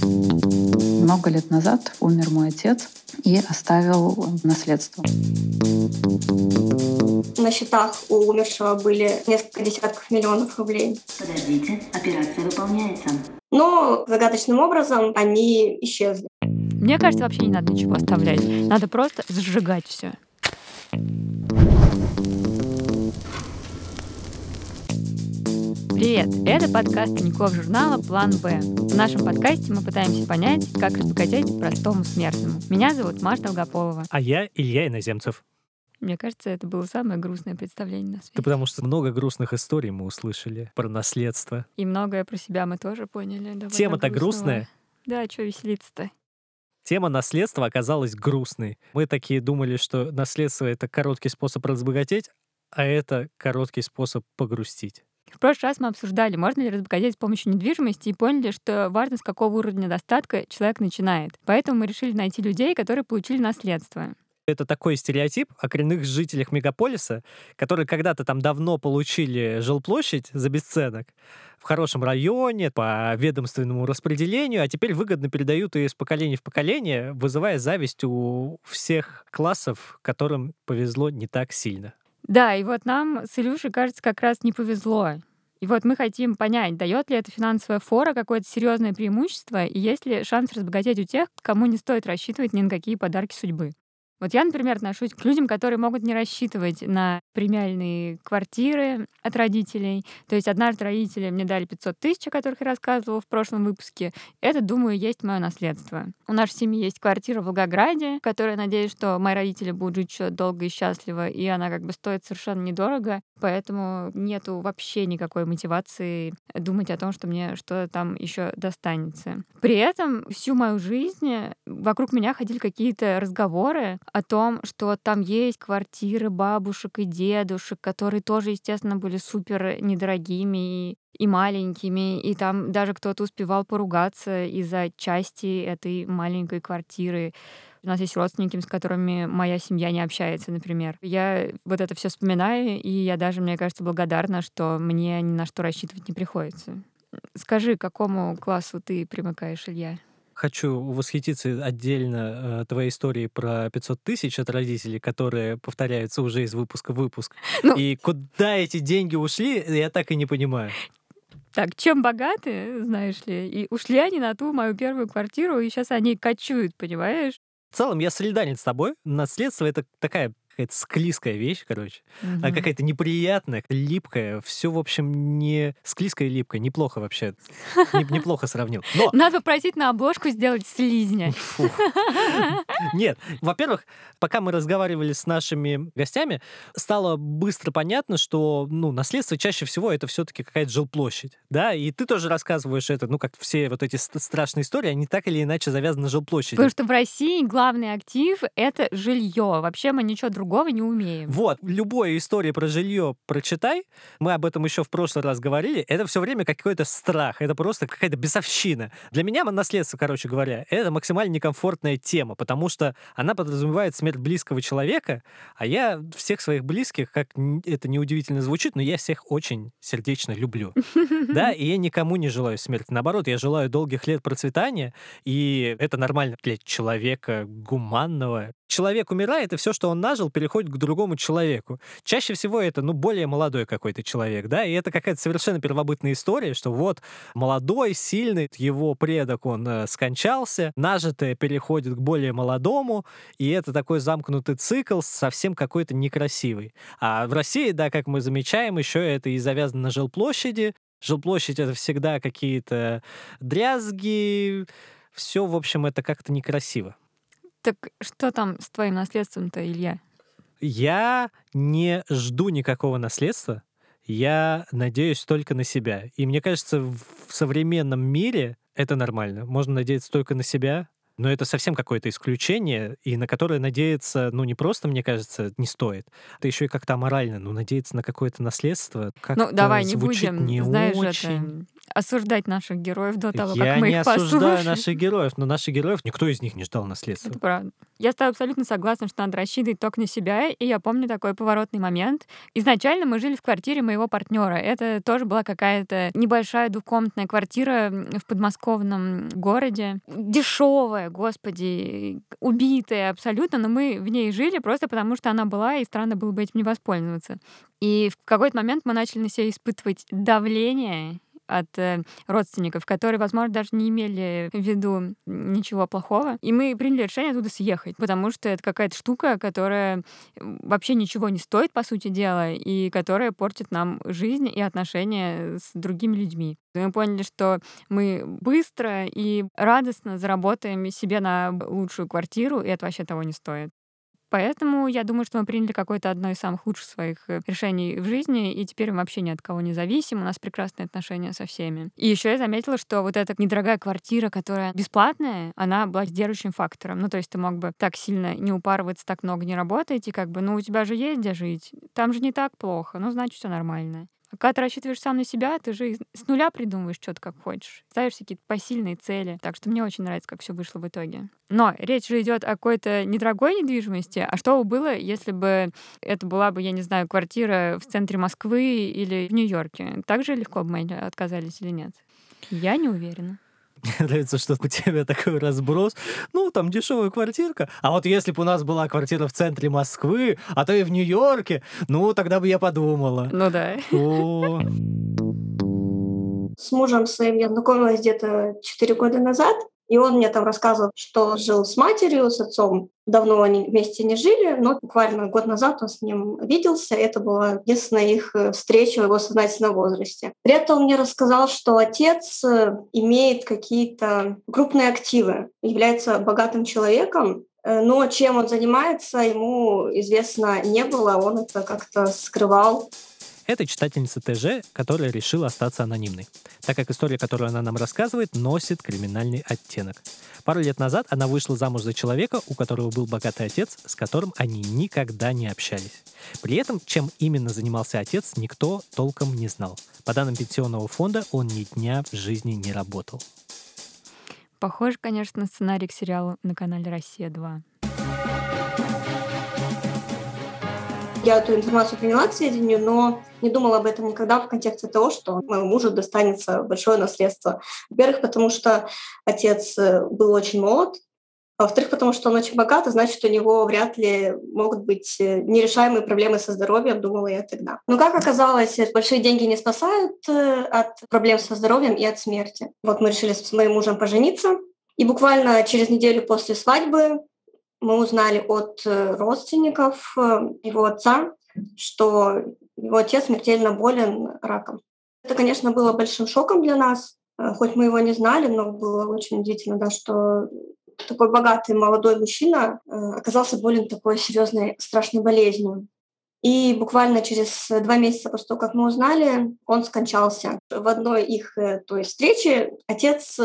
Много лет назад умер мой отец и оставил наследство. На счетах у умершего были несколько десятков миллионов рублей. Подождите, операция выполняется. Но загадочным образом они исчезли. Мне кажется, вообще не надо ничего оставлять. Надо просто сжигать все. Привет! Это подкаст Тинькофф журнала «План Б». В нашем подкасте мы пытаемся понять, как разбогатеть простому смертному. Меня зовут Маша Долгополова. А я Илья Иноземцев. Мне кажется, это было самое грустное представление на свете. Да потому что много грустных историй мы услышали про наследство. И многое про себя мы тоже поняли. Тема-то грустная. Да, что веселиться-то? Тема наследства оказалась грустной. Мы такие думали, что наследство — это короткий способ разбогатеть, а это короткий способ погрустить. В прошлый раз мы обсуждали, можно ли разбогатеть с помощью недвижимости, и поняли, что важно, с какого уровня достатка человек начинает. Поэтому мы решили найти людей, которые получили наследство. Это такой стереотип о коренных жителях мегаполиса, которые когда-то там давно получили жилплощадь за бесценок в хорошем районе, по ведомственному распределению, а теперь выгодно передают ее из поколения в поколение, вызывая зависть у всех классов, которым повезло не так сильно. Да, и вот нам с Илюшей, кажется, как раз не повезло. И вот мы хотим понять, дает ли эта финансовая фора какое-то серьезное преимущество, и есть ли шанс разбогатеть у тех, кому не стоит рассчитывать ни на какие подарки судьбы. Вот я, например, отношусь к людям, которые могут не рассчитывать на премиальные квартиры от родителей. То есть однажды родители мне дали 500 тысяч, о которых я рассказывала в прошлом выпуске. Это, думаю, есть мое наследство. У нашей семьи есть квартира в Волгограде, которая, надеюсь, что мои родители будут жить еще долго и счастливо, и она как бы стоит совершенно недорого, поэтому нету вообще никакой мотивации думать о том, что мне что-то там еще достанется. При этом всю мою жизнь вокруг меня ходили какие-то разговоры о том, что там есть квартиры бабушек и дедушек, которые тоже, естественно, были супер недорогими и и маленькими, и там даже кто-то успевал поругаться из-за части этой маленькой квартиры. У нас есть родственники, с которыми моя семья не общается, например. Я вот это все вспоминаю, и я даже, мне кажется, благодарна, что мне ни на что рассчитывать не приходится. Скажи, к какому классу ты примыкаешь, Илья? Хочу восхититься отдельно э, твоей историей про 500 тысяч от родителей, которые повторяются уже из выпуска в выпуск. Ну- И куда эти деньги ушли, я так и не понимаю. Так, чем богаты, знаешь ли, и ушли они на ту мою первую квартиру, и сейчас они кочуют, понимаешь? В целом, я солидарен с тобой. Наследство — это такая какая-то склизкая вещь, короче. А Мгм. какая-то неприятная, липкая. Все, в общем, не склизкая и липкая. Неплохо вообще. Не- Неплохо сравнил. Но Надо попросить на обложку сделать слизня. Фу. Нет, во-первых, пока мы разговаривали с нашими гостями, стало быстро понятно, что ну, наследство чаще всего это все-таки какая-то жилплощадь. Да, и ты тоже рассказываешь это, ну, как все вот эти ст- страшные истории, они так или иначе завязаны на жилплощади. Потому что в России главный актив — это жилье. Вообще мы ничего другого не умеем. Вот, любая история про жилье прочитай, мы об этом еще в прошлый раз говорили, это все время какой-то страх, это просто какая-то бесовщина. Для меня наследство, короче говоря, это максимально некомфортная тема, потому что она подразумевает смерть близкого человека, а я всех своих близких, как это неудивительно звучит, но я всех очень сердечно люблю. Да, и я никому не желаю смерти. Наоборот, я желаю долгих лет процветания, и это нормально для человека гуманного. Человек умирает, и все, что он нажил, переходит к другому человеку. Чаще всего это, ну, более молодой какой-то человек, да, и это какая-то совершенно первобытная история, что вот молодой, сильный, его предок, он э, скончался, нажитое переходит к более молодому, и это такой замкнутый цикл совсем какой-то некрасивый. А в России, да, как мы замечаем, еще это и завязано на жилплощади. Жилплощадь — это всегда какие-то дрязги, все, в общем, это как-то некрасиво. Так что там с твоим наследством-то, Илья? Я не жду никакого наследства, я надеюсь только на себя. И мне кажется, в современном мире это нормально. Можно надеяться только на себя, но это совсем какое-то исключение, и на которое надеяться, ну, не просто, мне кажется, не стоит. Это еще и как-то аморально. Ну, надеяться на какое-то наследство как Ну, давай не звучит будем, не знаешь, очень. это осуждать наших героев до того, Я как мы не их осуждаю послушаем. наших героев, но наших героев никто из них не ждал наследства. Это правда. Я с тобой абсолютно согласна, что надо рассчитывать только на себя, и я помню такой поворотный момент. Изначально мы жили в квартире моего партнера. Это тоже была какая-то небольшая двухкомнатная квартира в подмосковном городе. Дешевая, господи, убитая абсолютно, но мы в ней жили просто потому, что она была, и странно было бы этим не воспользоваться. И в какой-то момент мы начали на себя испытывать давление от э, родственников, которые, возможно, даже не имели в виду ничего плохого. И мы приняли решение оттуда съехать, потому что это какая-то штука, которая вообще ничего не стоит, по сути дела, и которая портит нам жизнь и отношения с другими людьми. Мы поняли, что мы быстро и радостно заработаем себе на лучшую квартиру, и это вообще того не стоит. Поэтому я думаю, что мы приняли какое-то одно из самых лучших своих э, решений в жизни, и теперь мы вообще ни от кого не зависим, у нас прекрасные отношения со всеми. И еще я заметила, что вот эта недорогая квартира, которая бесплатная, она была сдерживающим фактором. Ну, то есть ты мог бы так сильно не упарываться, так много не работать, и как бы, ну, у тебя же есть где жить, там же не так плохо, ну, значит, все нормально. А когда ты рассчитываешь сам на себя, ты же с нуля придумываешь что-то как хочешь. Ставишь какие-то посильные цели. Так что мне очень нравится, как все вышло в итоге. Но речь же идет о какой-то недорогой недвижимости. А что бы было, если бы это была бы, я не знаю, квартира в центре Москвы или в Нью-Йорке? Так же легко бы мы отказались или нет? Я не уверена. Мне нравится, что у тебя такой разброс. Ну, там дешевая квартирка. А вот если бы у нас была квартира в центре Москвы, а то и в Нью-Йорке, ну, тогда бы я подумала. Ну да. О, С мужем своим я знакомилась где-то 4 года назад, и он мне там рассказывал, что жил с матерью, с отцом. Давно они вместе не жили, но буквально год назад он с ним виделся. Это была единственная их э, встреча в его сознательном возрасте. При этом он мне рассказал, что отец э, имеет какие-то крупные активы, является богатым человеком, э, но чем он занимается, ему известно не было, он это как-то скрывал. Это читательница ТЖ, которая решила остаться анонимной, так как история, которую она нам рассказывает, носит криминальный оттенок. Пару лет назад она вышла замуж за человека, у которого был богатый отец, с которым они никогда не общались. При этом, чем именно занимался отец, никто толком не знал. По данным пенсионного фонда, он ни дня в жизни не работал. Похоже, конечно, на сценарий к сериалу на канале «Россия-2». Я эту информацию приняла к сведению, но не думала об этом никогда в контексте того, что моему мужу достанется большое наследство. Во-первых, потому что отец э, был очень молод, а во-вторых, потому что он очень богат, и значит, у него вряд ли могут быть э, нерешаемые проблемы со здоровьем, думала я тогда. Но как оказалось, большие деньги не спасают э, от проблем со здоровьем и от смерти. Вот мы решили с моим мужем пожениться, и буквально через неделю после свадьбы мы узнали от э, родственников его отца, что его отец смертельно болен раком. Это, конечно, было большим шоком для нас, хоть мы его не знали, но было очень удивительно, да, что такой богатый молодой мужчина оказался болен такой серьезной страшной болезнью. И буквально через два месяца после того, как мы узнали, он скончался. В одной их то есть, встрече отец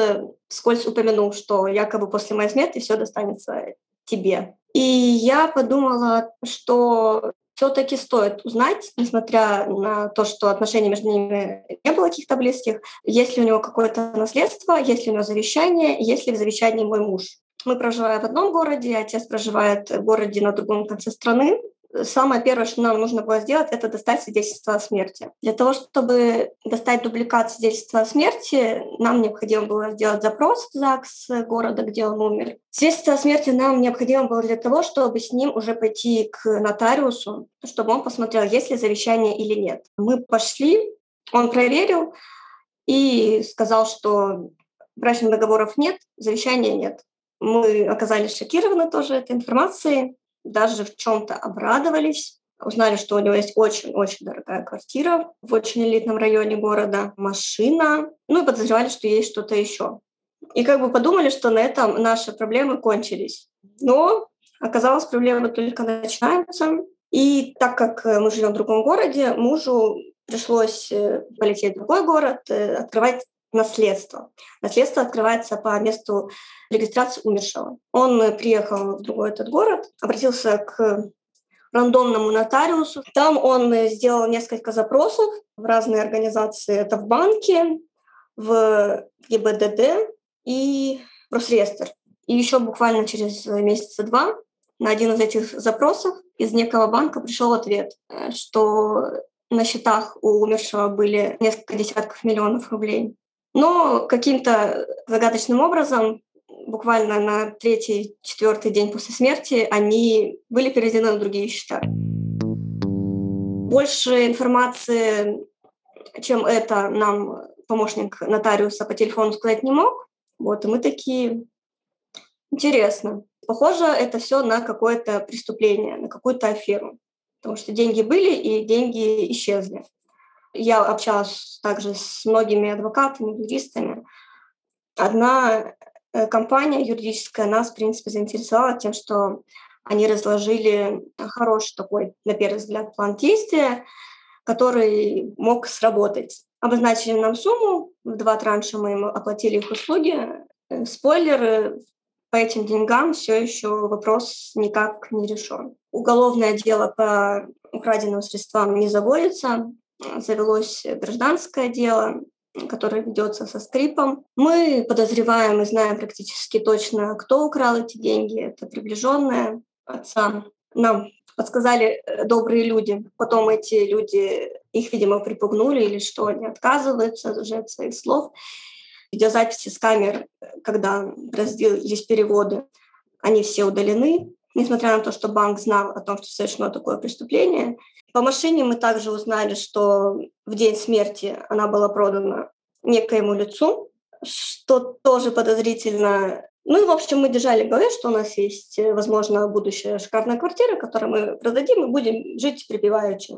скользь упомянул, что якобы после моей смерти все достанется тебе. И я подумала, что все-таки стоит узнать, несмотря на то, что отношения между ними не было каких-то близких, есть ли у него какое-то наследство, есть ли у него завещание, есть ли в завещании мой муж. Мы проживаем в одном городе, отец проживает в городе на другом конце страны. Самое первое, что нам нужно было сделать, это достать свидетельство о смерти. Для того, чтобы достать дубликат свидетельства о смерти, нам необходимо было сделать запрос в ЗАГС города, где он умер. Свидетельство о смерти нам необходимо было для того, чтобы с ним уже пойти к нотариусу, чтобы он посмотрел, есть ли завещание или нет. Мы пошли, он проверил и сказал, что брачных договоров нет, завещания нет. Мы оказались шокированы тоже этой информацией, даже в чем-то обрадовались. Узнали, что у него есть очень-очень дорогая квартира в очень элитном районе города, машина, ну и подозревали, что есть что-то еще. И как бы подумали, что на этом наши проблемы кончились. Но оказалось, проблемы только начинаются. И так как мы живем в другом городе, мужу пришлось э, полететь в другой город, э, открывать наследство. Наследство открывается по месту регистрации умершего. Он приехал в другой этот город, обратился к рандомному нотариусу. Там он сделал несколько запросов в разные организации. Это в банке, в ГИБДД и в Росреестр. И еще буквально через месяца два на один из этих запросов из некого банка пришел ответ, что на счетах у умершего были несколько десятков миллионов рублей. Но каким-то загадочным образом, буквально на третий, четвертый день после смерти, они были переведены на другие счета. Больше информации, чем это, нам помощник нотариуса по телефону сказать не мог. Вот, и мы такие, интересно. Похоже, это все на какое-то преступление, на какую-то аферу. Потому что деньги были и деньги исчезли. Я общалась также с многими адвокатами, юристами. Одна э, компания юридическая нас, в принципе, заинтересовала тем, что они разложили хороший такой, на первый взгляд, план действия, который мог сработать. Обозначили нам сумму, в два транша мы им оплатили их услуги. Э, спойлер, по этим деньгам все еще вопрос никак не решен. Уголовное дело по украденным средствам не заводится, завелось гражданское дело, которое ведется со скрипом. Мы подозреваем и знаем практически точно, кто украл эти деньги. Это приближенные отца. Нам подсказали э, добрые люди. Потом эти люди, их, видимо, припугнули или что, они отказываются уже от своих слов. Видеозаписи с камер, когда разделились переводы, они все удалены, несмотря на то, что банк знал о том, что совершено такое преступление. По машине мы также узнали, что в день смерти она была продана некоему лицу, что тоже подозрительно. Ну и, в общем, мы держали в голове, что у нас есть, возможно, будущая шикарная квартира, которую мы продадим и будем жить припеваючи.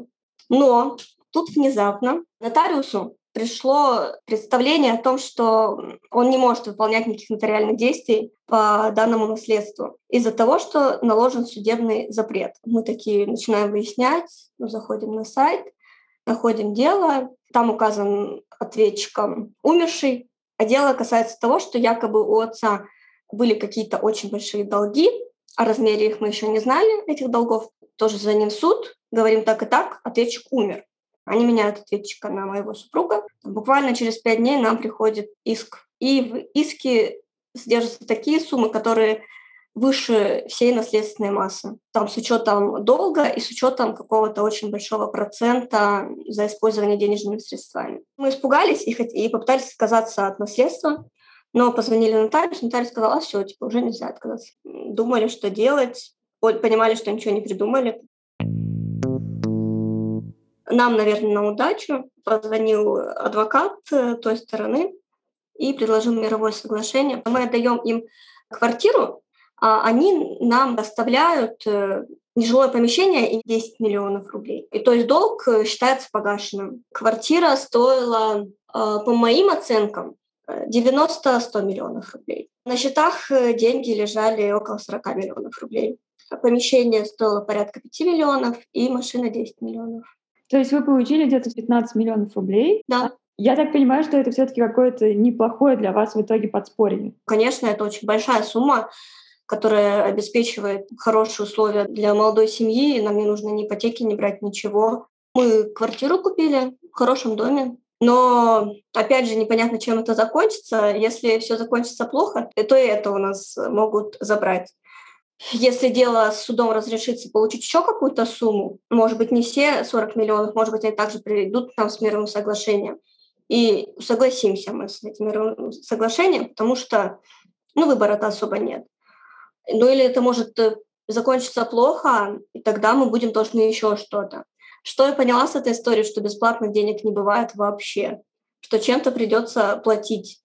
Но тут внезапно нотариусу пришло представление о том, что он не может выполнять никаких нотариальных действий по данному наследству из-за того, что наложен судебный запрет. Мы такие начинаем выяснять, мы заходим на сайт, находим дело, там указан ответчиком умерший, а дело касается того, что якобы у отца были какие-то очень большие долги, о размере их мы еще не знали, этих долгов. Тоже за ним суд, говорим так и так, ответчик умер. Они меняют ответчика на моего супруга. Буквально через пять дней нам приходит иск. И в иске содержатся такие суммы, которые выше всей наследственной массы. Там с учетом долга и с учетом какого-то очень большого процента за использование денежными средствами. Мы испугались и, и попытались отказаться от наследства, но позвонили нотариусу, нотариус сказал, а все, типа, уже нельзя отказаться. Думали, что делать, понимали, что ничего не придумали. Нам, наверное, на удачу позвонил адвокат э, той стороны и предложил мировое соглашение. Мы отдаем им квартиру, а они нам доставляют э, нежилое помещение и 10 миллионов рублей. И то есть долг э, считается погашенным. Квартира стоила, по моим оценкам, 90-100 миллионов рублей. На счетах деньги лежали около 40 миллионов рублей. Помещение стоило порядка 5 миллионов и машина 10 миллионов. То есть вы получили где-то 15 миллионов рублей? Да. Я так понимаю, что это все-таки какое-то неплохое для вас в итоге подспорье. Конечно, это очень большая сумма, которая обеспечивает хорошие условия для молодой семьи. Нам не нужно ни ипотеки, ни брать ничего. Мы квартиру купили в хорошем доме, но, опять же, непонятно, чем это закончится. Если все закончится плохо, то и это у нас могут забрать. Если дело с судом разрешится получить еще какую-то сумму, может быть, не все 40 миллионов, может быть, они также придут к нам с мировым соглашением. И согласимся мы с этим мировым соглашением, потому что ну, выбора-то особо нет. Ну или это может э, закончиться плохо, и тогда мы будем должны еще что-то. Что я поняла с этой истории, что бесплатных денег не бывает вообще, что чем-то придется платить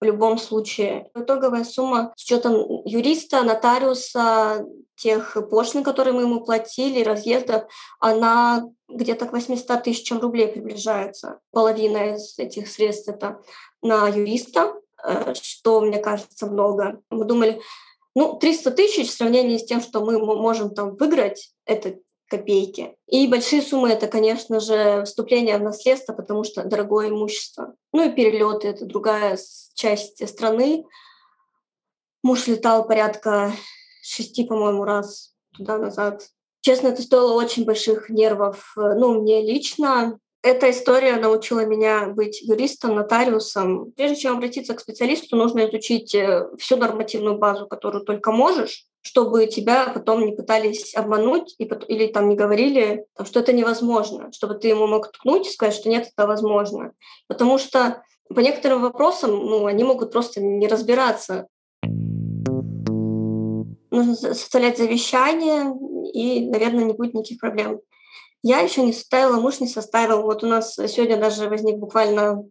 в любом случае. Итоговая сумма с учетом юриста, нотариуса, тех пошлин, которые мы ему платили, разъездов, она где-то к 800 тысячам рублей приближается. Половина из этих средств это на юриста, э, что, мне кажется, много. Мы думали, ну, 300 тысяч в сравнении с тем, что мы можем там выиграть, это копейки. И большие суммы это, конечно же, вступление в наследство, потому что дорогое имущество. Ну и перелеты это другая часть страны. Муж летал порядка шести, по-моему, раз туда-назад. Честно, это стоило очень больших нервов. Ну, мне лично, Эта история научила меня быть юристом, нотариусом. Прежде чем обратиться к специалисту, нужно изучить э, всю нормативную базу, которую только можешь, чтобы тебя потом не пытались обмануть и, или там не говорили, что это невозможно, чтобы ты ему мог ткнуть и сказать, что нет, это возможно. Потому что по некоторым вопросам ну, они могут просто не разбираться. Нужно составлять завещание, и, наверное, не будет никаких проблем. Я еще не составила, муж не составил. Вот у нас сегодня даже возник буквально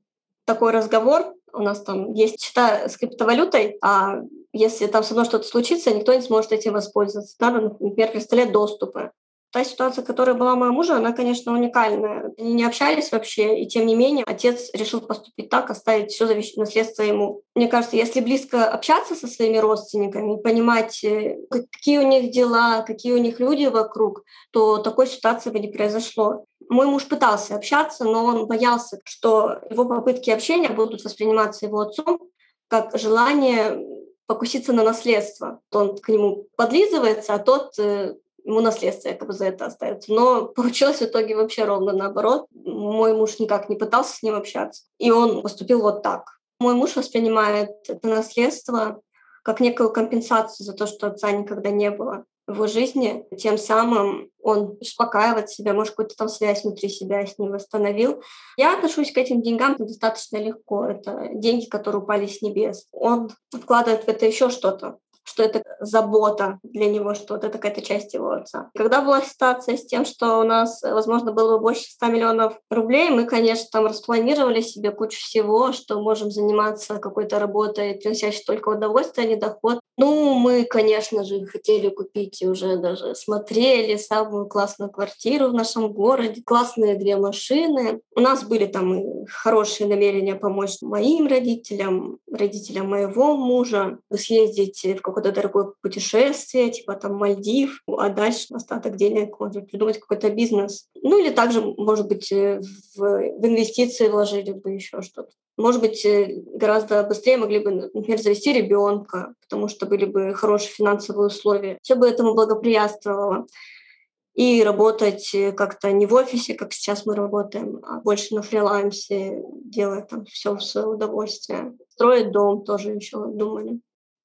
такой разговор. У нас там есть счета с криптовалютой, а если там со мной что-то случится, никто не сможет этим воспользоваться. Надо, например, представлять доступы. Та ситуация, которая была у моего мужа, она, конечно, уникальная. Они не общались вообще, и тем не менее отец решил поступить так, оставить все наследство ему. Мне кажется, если близко общаться со своими родственниками, понимать, э, какие у них дела, какие у них люди вокруг, то такой ситуации бы не произошло. Мой муж пытался общаться, но он боялся, что его попытки общения будут восприниматься его отцом как желание покуситься на наследство. Он к нему подлизывается, а тот э, ему наследство якобы за это остается. Но получилось в итоге вообще ровно наоборот. Мой муж никак не пытался с ним общаться, и он поступил вот так. Мой муж воспринимает это наследство как некую компенсацию за то, что отца никогда не было в его жизни. Тем самым он успокаивает себя, может, какую-то там связь внутри себя с ним восстановил. Я отношусь к этим деньгам достаточно легко. Это деньги, которые упали с небес. Он вкладывает в это еще что-то что это забота для него, что вот это какая-то часть его отца. Когда была ситуация с тем, что у нас, возможно, было бы больше 100 миллионов рублей, мы, конечно, там распланировали себе кучу всего, что можем заниматься какой-то работой, приносящей только удовольствие, а не доход. Ну, мы, конечно же, хотели купить и уже даже смотрели самую классную квартиру в нашем городе, классные две машины. У нас были там и хорошие намерения помочь моим родителям, родителям моего мужа, съездить в какой какое-то дорогое путешествие, типа там Мальдив, а дальше остаток денег можно придумать какой-то бизнес. Ну или также, может быть, э, в, в инвестиции вложили бы еще что-то. Может быть, э, гораздо быстрее могли бы, например, завести ребенка, потому что были бы хорошие финансовые условия. Все бы этому благоприятствовало и работать э, как-то не в офисе, как сейчас мы работаем, а больше на фрилансе, делая там все в свое удовольствие. Строить дом тоже еще думали.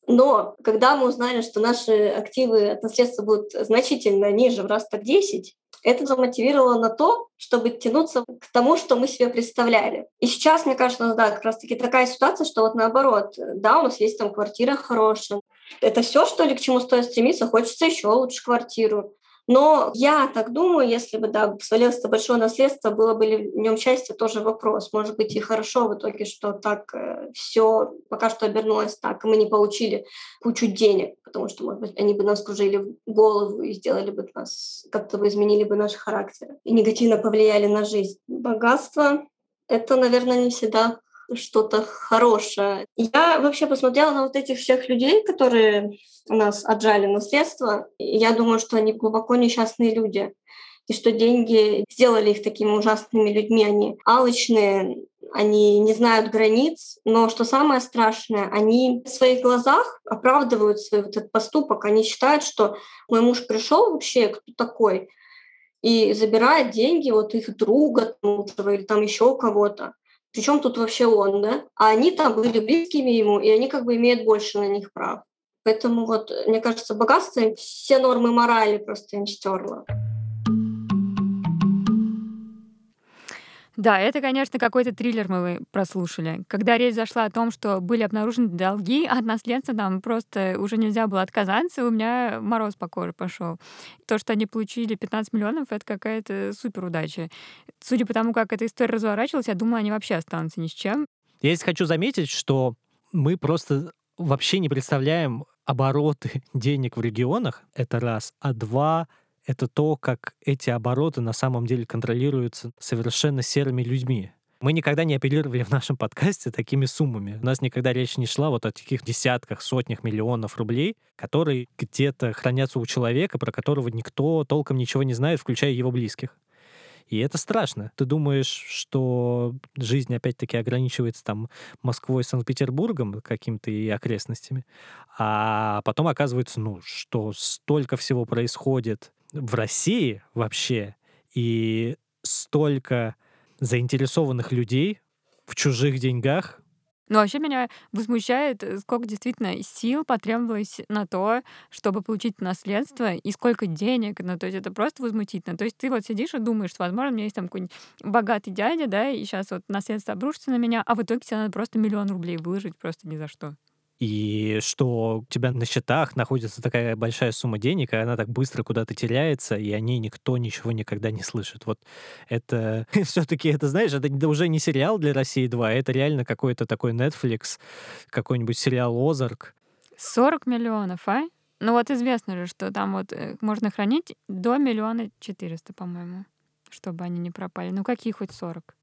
Но когда мы узнали, что наши активы от наследства будут значительно ниже, в раз так 10, это замотивировало на то, чтобы тянуться к тому, что мы себе представляли. И сейчас, мне кажется, да, как раз-таки такая ситуация, что вот наоборот, да, у нас есть там квартира хорошая. Это все, что ли, к чему стоит стремиться? Хочется еще лучше квартиру. Но я так думаю, если бы, да, свалилось это большое наследство, было бы ли в нем счастье, тоже вопрос. Может быть, и хорошо в итоге, что так э, все пока что обернулось так, и мы не получили кучу денег, потому что, может быть, они бы нас кружили голову и сделали бы нас, как-то бы изменили бы наш характер и негативно повлияли на жизнь. Богатство — это, наверное, не всегда что-то хорошее. Я вообще посмотрела на вот этих всех людей, которые у нас отжали наследство. И я думаю, что они глубоко несчастные люди. И что деньги сделали их такими ужасными людьми. Они алчные, они не знают границ, но что самое страшное, они в своих глазах оправдывают свой вот этот поступок. Они считают, что мой муж пришел вообще, кто такой, и забирает деньги вот их друга или там еще кого-то. Причем тут вообще он, да? А они там были близкими ему, и они как бы имеют больше на них прав. Поэтому вот, мне кажется, богатство все нормы морали просто им стерло. Да, это, конечно, какой-то триллер мы прослушали. Когда речь зашла о том, что были обнаружены долги от наследства, там просто уже нельзя было отказаться, у меня мороз по коже пошел. То, что они получили 15 миллионов, это какая-то супер удача. Судя по тому, как эта история разворачивалась, я думала, они вообще останутся ни с чем. Я здесь хочу заметить, что мы просто вообще не представляем обороты денег в регионах, это раз, а два — это то, как эти обороты на самом деле контролируются совершенно серыми людьми. Мы никогда не оперировали в нашем подкасте такими суммами. У нас никогда речь не шла вот о таких десятках, сотнях миллионов рублей, которые где-то хранятся у человека, про которого никто толком ничего не знает, включая его близких. И это страшно. Ты думаешь, что жизнь опять-таки ограничивается там Москвой, Санкт-Петербургом каким-то и окрестностями, а потом оказывается, ну, что столько всего происходит в России вообще, и столько заинтересованных людей в чужих деньгах. Но вообще меня возмущает, э, сколько действительно сил потребовалось на то, чтобы получить наследство, и сколько денег. Ну, то есть это просто возмутительно. То есть ты вот сидишь и думаешь, что, возможно, у меня есть там какой-нибудь богатый дядя, да, и сейчас вот наследство обрушится на меня, а в итоге тебе надо просто миллион рублей выложить просто ни за что и что у тебя на счетах находится такая большая сумма денег, и она так быстро куда-то теряется, и о ней никто ничего никогда не слышит. Вот это все-таки, это, знаешь, это уже не сериал для России 2, это реально какой-то такой Netflix, какой-нибудь сериал «Озарк». 40 миллионов, а? Ну вот известно же, что там вот э, можно хранить до миллиона четыреста, по-моему, чтобы они не пропали. Ну какие хоть 40?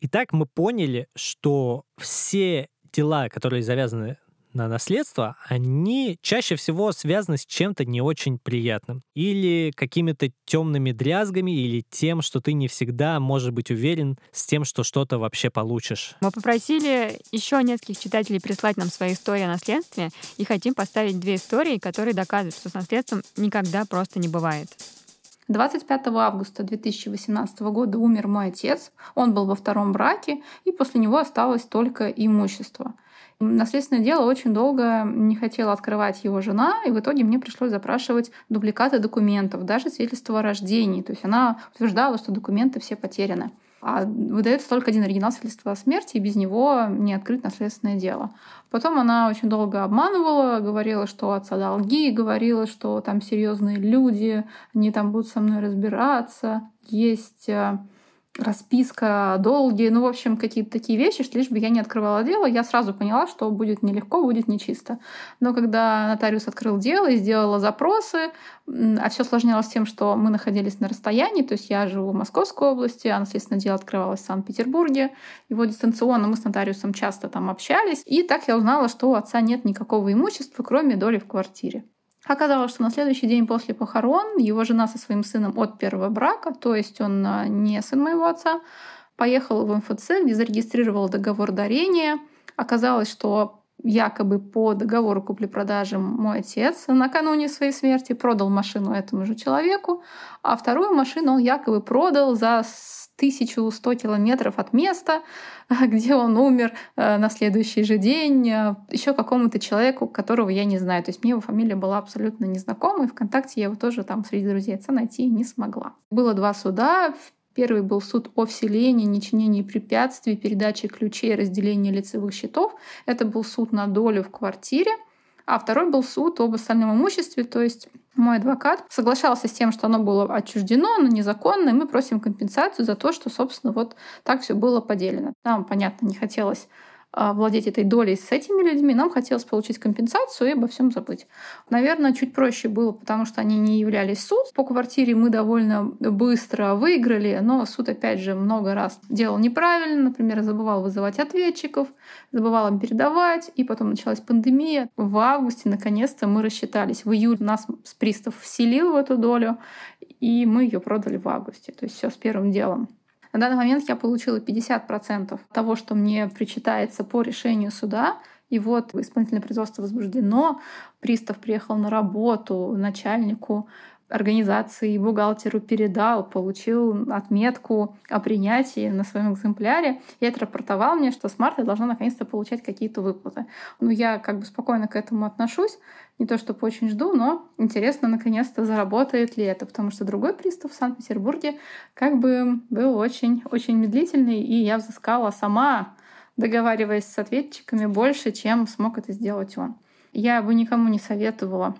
Итак, мы поняли, что все дела, которые завязаны на наследство, они чаще всего связаны с чем-то не очень приятным. Или какими-то темными дрязгами, или тем, что ты не всегда можешь быть уверен с тем, что что-то вообще получишь. Мы попросили еще нескольких читателей прислать нам свои истории о наследстве, и хотим поставить две истории, которые доказывают, что с наследством никогда просто не бывает. 25 августа 2018 года умер мой отец. Он был во втором браке, и после него осталось только имущество. Наследственное дело очень долго не хотела открывать его жена, и в итоге мне пришлось запрашивать дубликаты документов, даже свидетельство о рождении. То есть она утверждала, что документы все потеряны. А выдается только один оригинал свидетельства о смерти, и без него не открыть наследственное дело. Потом она очень долго обманывала, говорила, что отца долги, говорила, что там серьезные люди, они там будут со мной разбираться. Есть э, расписка, долги, ну, в общем, какие-то такие вещи, что лишь бы я не открывала дело, я сразу поняла, что будет нелегко, будет нечисто. Но когда нотариус открыл дело и сделала запросы, а все осложнялось тем, что мы находились на расстоянии, то есть я живу в Московской области, а наследственное дело открывалось в Санкт-Петербурге. Его дистанционно мы с нотариусом часто там общались. И так я узнала, что у отца нет никакого имущества, кроме доли в квартире. Оказалось, что на следующий день после похорон его жена со своим сыном от первого брака, то есть он а, не сын моего отца, поехал в МФЦ, где зарегистрировал договор дарения. Оказалось, что якобы по договору купли-продажи мой отец накануне своей смерти продал машину этому же человеку, а вторую машину он якобы продал за 1100 километров от места, где он умер э, на следующий же день, э, еще какому-то человеку, которого я не знаю. То есть мне его фамилия была абсолютно незнакома, и ВКонтакте я его тоже там среди друзей отца найти не смогла. Было два суда. Первый был суд о вселении, нечинении препятствий, передаче ключей, разделении лицевых счетов. Это был суд на долю в квартире. А второй был суд об остальном имуществе, то есть мой адвокат соглашался с тем, что оно было отчуждено, но незаконно, и мы просим компенсацию за то, что, собственно, вот так все было поделено. Нам, понятно, не хотелось владеть этой долей с этими людьми, нам хотелось получить компенсацию и обо всем забыть. Наверное, чуть проще было, потому что они не являлись суд. По квартире мы довольно быстро выиграли, но суд, опять же, много раз делал неправильно. Например, забывал вызывать ответчиков, забывал им передавать, и потом началась пандемия. В августе, наконец-то, мы рассчитались. В июле нас с пристав вселил в эту долю, и мы ее продали в августе. То есть все с первым делом. На данный момент я получила 50% того, что мне причитается по решению суда. И вот исполнительное производство возбуждено, пристав приехал на работу, начальнику организации бухгалтеру передал, получил отметку о принятии на своем экземпляре и отрапортовал мне, что с марта должна наконец-то получать какие-то выплаты. Ну, я как бы спокойно к этому отношусь, не то чтобы очень жду, но интересно, наконец-то заработает ли это, потому что другой пристав в Санкт-Петербурге как бы был очень-очень медлительный, и я взыскала сама, договариваясь с ответчиками, больше, чем смог это сделать он. Я бы никому не советовала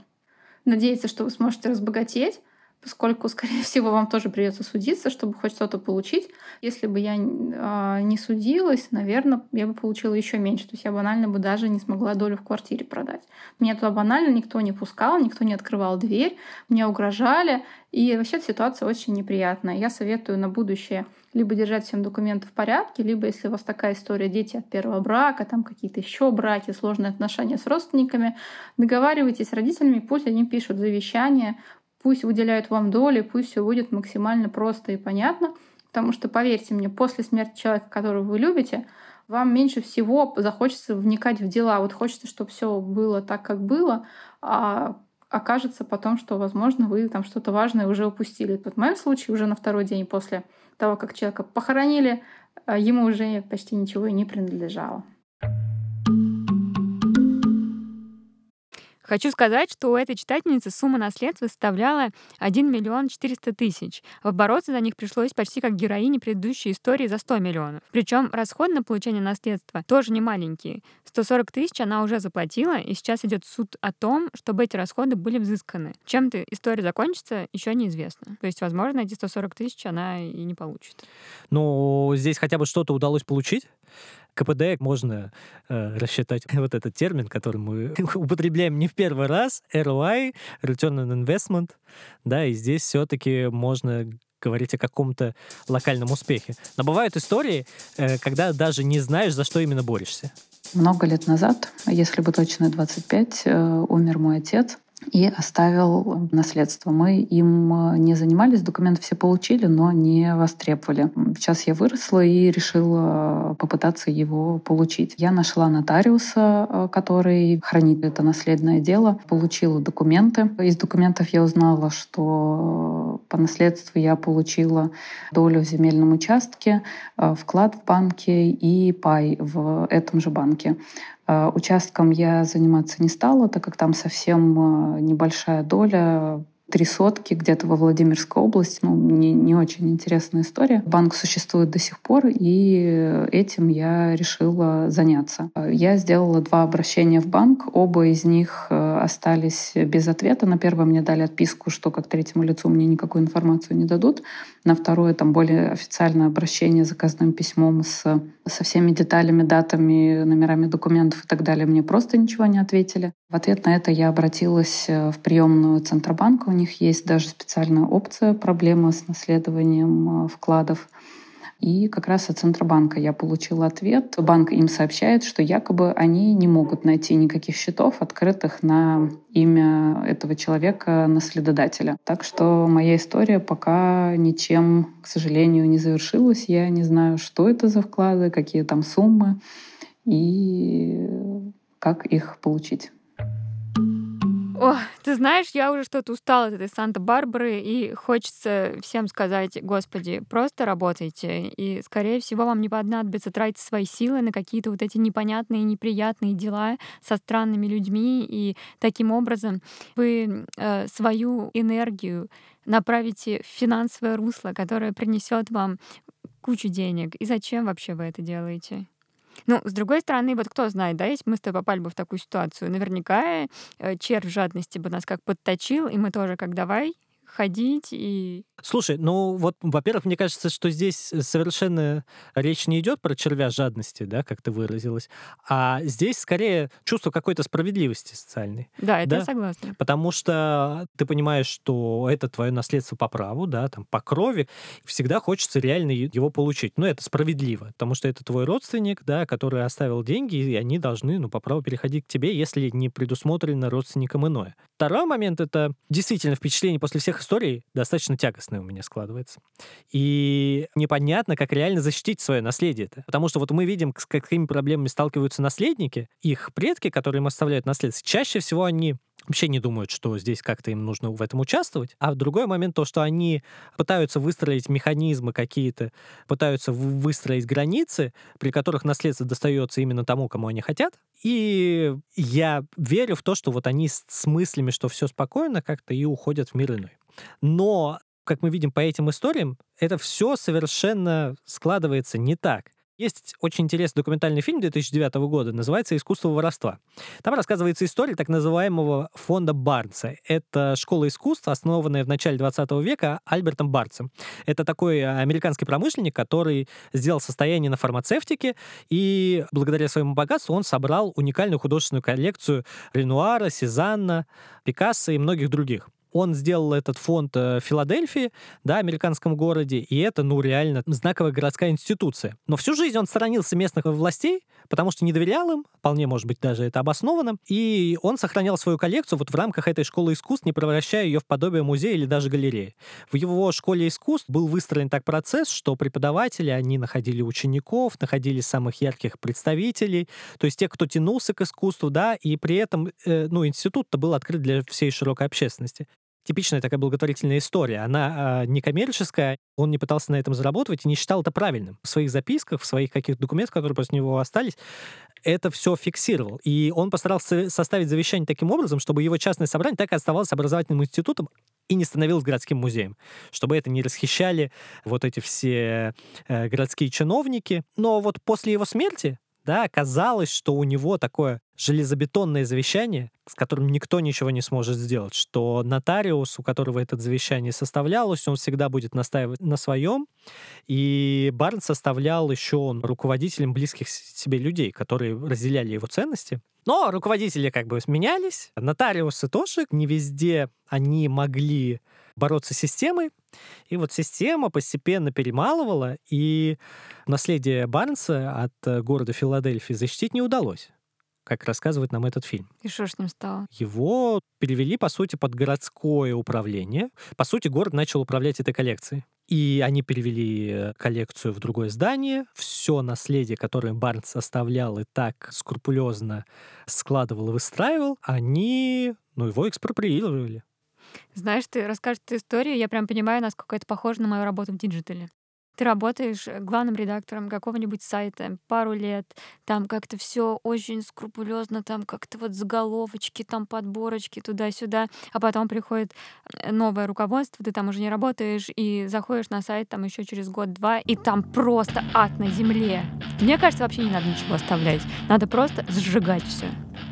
надеяться, что вы сможете разбогатеть, поскольку, скорее всего, вам тоже придется судиться, чтобы хоть что-то получить. Если бы я э, не судилась, наверное, я бы получила еще меньше. То есть я банально бы даже не смогла долю в квартире продать. Меня туда банально никто не пускал, никто не открывал дверь, мне угрожали. И вообще ситуация очень неприятная. Я советую на будущее либо держать всем документы в порядке, либо если у вас такая история, дети от первого брака, там какие-то еще браки, сложные отношения с родственниками, договаривайтесь с родителями, пусть они пишут завещание, пусть выделяют вам доли, пусть все будет максимально просто и понятно, потому что, поверьте мне, после смерти человека, которого вы любите, вам меньше всего захочется вникать в дела. Вот хочется, чтобы все было так, как было, а окажется потом, что, возможно, вы там что-то важное уже упустили. Вот в моем случае уже на второй день после того, как человека похоронили, а, ему уже почти ничего и не принадлежало. Хочу сказать, что у этой читательницы сумма наследства составляла 1 миллион 400 тысяч. В обороты за них пришлось почти как героине предыдущей истории за 100 миллионов. Причем расход на получение наследства тоже не маленький. 140 тысяч она уже заплатила, и сейчас идет суд о том, чтобы эти расходы были взысканы. Чем-то история закончится, еще неизвестно. То есть, возможно, эти 140 тысяч она и не получит. Ну, здесь хотя бы что-то удалось получить. КПД можно э, рассчитать вот этот термин, который мы употребляем не в первый раз, ROI, Return on Investment, да, и здесь все-таки можно говорить о каком-то локальном успехе. Но бывают истории, э, когда даже не знаешь, за что именно борешься. Много лет назад, если бы точно 25, э, умер мой отец и оставил наследство. Мы им э, не занимались, документы все получили, но не востребовали. Сейчас я выросла и решила попытаться его получить. Я нашла нотариуса, э, который хранит это наследное дело, получила документы. Из документов я узнала, что по наследству я получила долю в земельном участке, э, вклад в банке и пай в этом же банке. Э, участком я заниматься не стала, так как там совсем э, небольшая доля три сотки где-то во Владимирской области. Ну, не, не очень интересная история. Банк существует до сих пор, и этим я решила заняться. Я сделала два обращения в банк. Оба из них э, остались без ответа. На первое мне дали отписку, что как третьему лицу мне никакую информацию не дадут. На второе там более официальное обращение заказным письмом с, со всеми деталями, датами, номерами документов и так далее. Мне просто ничего не ответили. В ответ на это я обратилась э, в приемную Центробанка. У них есть даже специальная опция проблемы с наследованием э, вкладов. И как раз от Центробанка я получила ответ. Банк им сообщает, что якобы они не могут найти никаких счетов, открытых на имя этого человека, наследодателя. Так что моя история пока ничем, к сожалению, не завершилась. Я не знаю, что это за вклады, какие там суммы и как их получить. О, ты знаешь, я уже что-то устала от этой Санта-Барбары, и хочется всем сказать, господи, просто работайте, и, скорее всего, вам не понадобится тратить свои силы на какие-то вот эти непонятные, неприятные дела со странными людьми, и таким образом вы э, свою энергию направите в финансовое русло, которое принесет вам кучу денег. И зачем вообще вы это делаете? Ну, с другой стороны, вот кто знает, да, если мы с тобой попали бы в такую ситуацию, наверняка э, червь жадности бы нас как подточил, и мы тоже как давай ходить и... Слушай, ну вот, во-первых, мне кажется, что здесь совершенно речь не идет про червя жадности, да, как ты выразилась, а здесь скорее чувство какой-то справедливости социальной. Да, это да? я согласна. Потому что ты понимаешь, что это твое наследство по праву, да, там, по крови, всегда хочется реально его получить. Ну, это справедливо, потому что это твой родственник, да, который оставил деньги, и они должны, ну, по праву переходить к тебе, если не предусмотрено родственником иное. Второй момент — это действительно впечатление после всех историй достаточно тягостное у меня складывается. И непонятно, как реально защитить свое наследие. -то. Потому что вот мы видим, с какими проблемами сталкиваются наследники, их предки, которые им оставляют наследство, чаще всего они вообще не думают, что здесь как-то им нужно в этом участвовать. А другой момент то, что они пытаются выстроить механизмы какие-то, пытаются выстроить границы, при которых наследство достается именно тому, кому они хотят. И я верю в то, что вот они с мыслями, что все спокойно, как-то и уходят в мир иной. Но как мы видим по этим историям, это все совершенно складывается не так. Есть очень интересный документальный фильм 2009 года, называется «Искусство воровства». Там рассказывается история так называемого фонда Барнса. Это школа искусства, основанная в начале 20 века Альбертом Барцем. Это такой американский промышленник, который сделал состояние на фармацевтике, и благодаря своему богатству он собрал уникальную художественную коллекцию Ренуара, Сезанна, Пикассо и многих других. Он сделал этот фонд э, Филадельфии, да, американском городе, и это, ну, реально знаковая городская институция. Но всю жизнь он сторонился местных властей, потому что не доверял им, вполне, может быть, даже это обосновано, и он сохранял свою коллекцию вот в рамках этой школы искусств, не превращая ее в подобие музея или даже галереи. В его школе искусств был выстроен так процесс, что преподаватели, они находили учеников, находили самых ярких представителей, то есть тех, кто тянулся к искусству, да, и при этом, э, ну, институт-то был открыт для всей широкой общественности типичная такая благотворительная история. Она э, не коммерческая, он не пытался на этом заработать и не считал это правильным. В своих записках, в своих каких-то документах, которые после него остались, это все фиксировал. И он постарался составить завещание таким образом, чтобы его частное собрание так и оставалось образовательным институтом и не становилось городским музеем, чтобы это не расхищали вот эти все э, городские чиновники. Но вот после его смерти да, оказалось, что у него такое железобетонное завещание, с которым никто ничего не сможет сделать, что нотариус, у которого это завещание составлялось, он всегда будет настаивать на своем, и Барнс составлял еще он руководителем близких себе людей, которые разделяли его ценности. Но руководители как бы менялись, нотариусы тоже не везде они могли бороться с системой. И вот система постепенно перемалывала, и наследие Барнса от э, города Филадельфии защитить не удалось как рассказывает нам этот фильм. И что с ним стало? Его перевели, по сути, под городское управление. По сути, город начал управлять этой коллекцией. И они перевели коллекцию в другое здание. Все наследие, которое Барнс оставлял и так скрупулезно складывал и выстраивал, они ну, его экспроприировали. Знаешь, ты расскажешь эту историю, я прям понимаю, насколько это похоже на мою работу в диджитале. Ты работаешь э, главным редактором какого-нибудь сайта пару лет, там как-то все очень скрупулезно, там как-то вот заголовочки, там подборочки туда-сюда, а потом приходит э, новое руководство, ты там уже не работаешь и заходишь на сайт там еще через год-два, и там просто ад на земле. Мне кажется, вообще не надо ничего оставлять, надо просто сжигать все.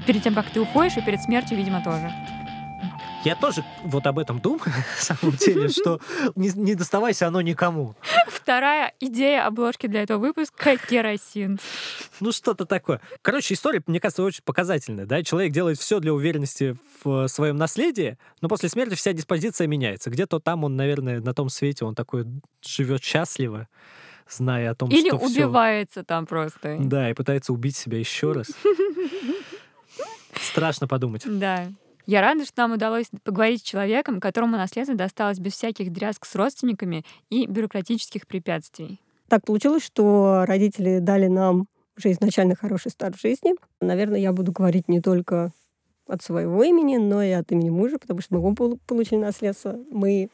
Перед тем, как ты уходишь, и перед смертью, видимо, тоже. Я тоже вот об этом думаю, на самом деле, что не, не доставайся оно никому. Вторая идея обложки для этого выпуска — керосин. Ну, что-то такое. Короче, история, мне кажется, очень показательная. Да? Человек делает все для уверенности в своем наследии, но после смерти вся диспозиция меняется. Где-то там он, наверное, на том свете, он такой живет счастливо, зная о том, Или что убивается всё... там просто. Да, и пытается убить себя еще раз. Страшно подумать. Да. Я рада, что нам удалось поговорить с человеком, которому наследство досталось без всяких дрязг с родственниками и бюрократических препятствий. Так получилось, что родители дали нам уже изначально хороший старт в жизни. Наверное, я буду говорить не только от своего имени, но и от имени мужа, потому что мы оба получили наследство. Мы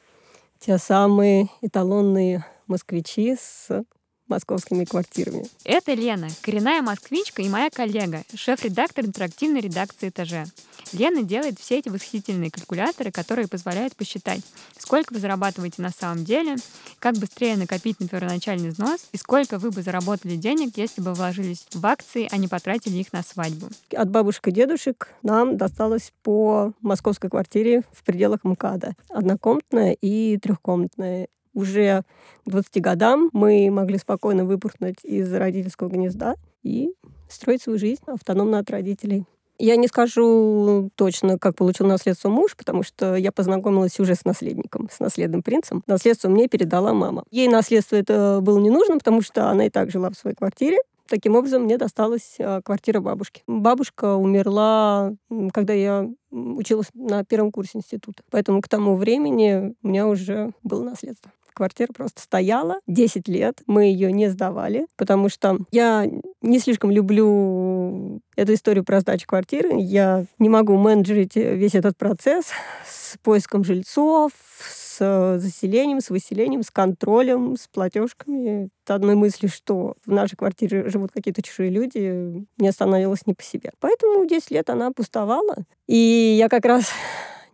те самые эталонные москвичи с московскими квартирами. Это Лена, коренная москвичка и моя коллега, шеф-редактор интерактивной редакции «Этаже». Лена делает все эти восхитительные калькуляторы, которые позволяют посчитать, сколько вы зарабатываете на самом деле, как быстрее накопить на первоначальный взнос и сколько вы бы заработали денег, если бы вложились в акции, а не потратили их на свадьбу. От бабушек и дедушек нам досталось по московской квартире в пределах МКАДа. Однокомнатная и трехкомнатная уже к 20 годам мы могли спокойно выпорхнуть из родительского гнезда и строить свою жизнь автономно от родителей. Я не скажу точно, как получил наследство муж, потому что я познакомилась уже с наследником, с наследным принцем. Наследство мне передала мама. Ей наследство это было не нужно, потому что она и так жила в своей квартире. Таким образом, мне досталась а, квартира бабушки. Бабушка умерла, когда я училась на первом курсе института. Поэтому к тому времени у меня уже было наследство квартира просто стояла 10 лет. Мы ее не сдавали, потому что я не слишком люблю эту историю про сдачу квартиры. Я не могу менеджерить весь этот процесс с поиском жильцов, с заселением, с выселением, с контролем, с платежками. От одной мысли, что в нашей квартире живут какие-то чужие люди, мне становилось не по себе. Поэтому 10 лет она пустовала. И я как раз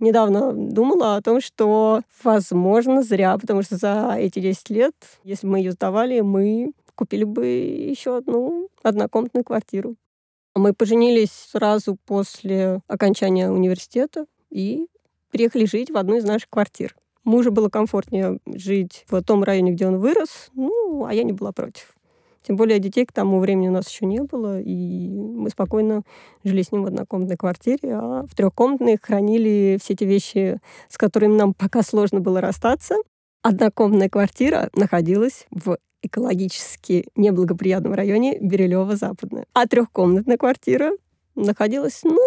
недавно думала о том, что, возможно, зря, потому что за эти 10 лет, если мы ее сдавали, мы купили бы еще одну однокомнатную квартиру. Мы поженились сразу после окончания университета и переехали жить в одну из наших квартир. Мужу было комфортнее жить в том районе, где он вырос, ну, а я не была против. Тем более детей к тому времени у нас еще не было, и мы спокойно жили с ним в однокомнатной квартире, а в трехкомнатной хранили все те вещи, с которыми нам пока сложно было расстаться. Однокомнатная квартира находилась в экологически неблагоприятном районе Бирюлево-Западная. А трехкомнатная квартира находилась, ну,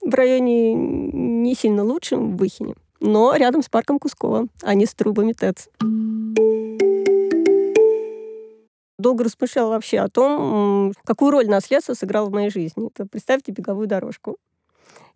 в районе не сильно лучшем, в Выхине, но рядом с парком Кускова, а не с трубами ТЭЦ. Долго размышляла вообще о том, какую роль наследство сыграло в моей жизни. Это представьте беговую дорожку.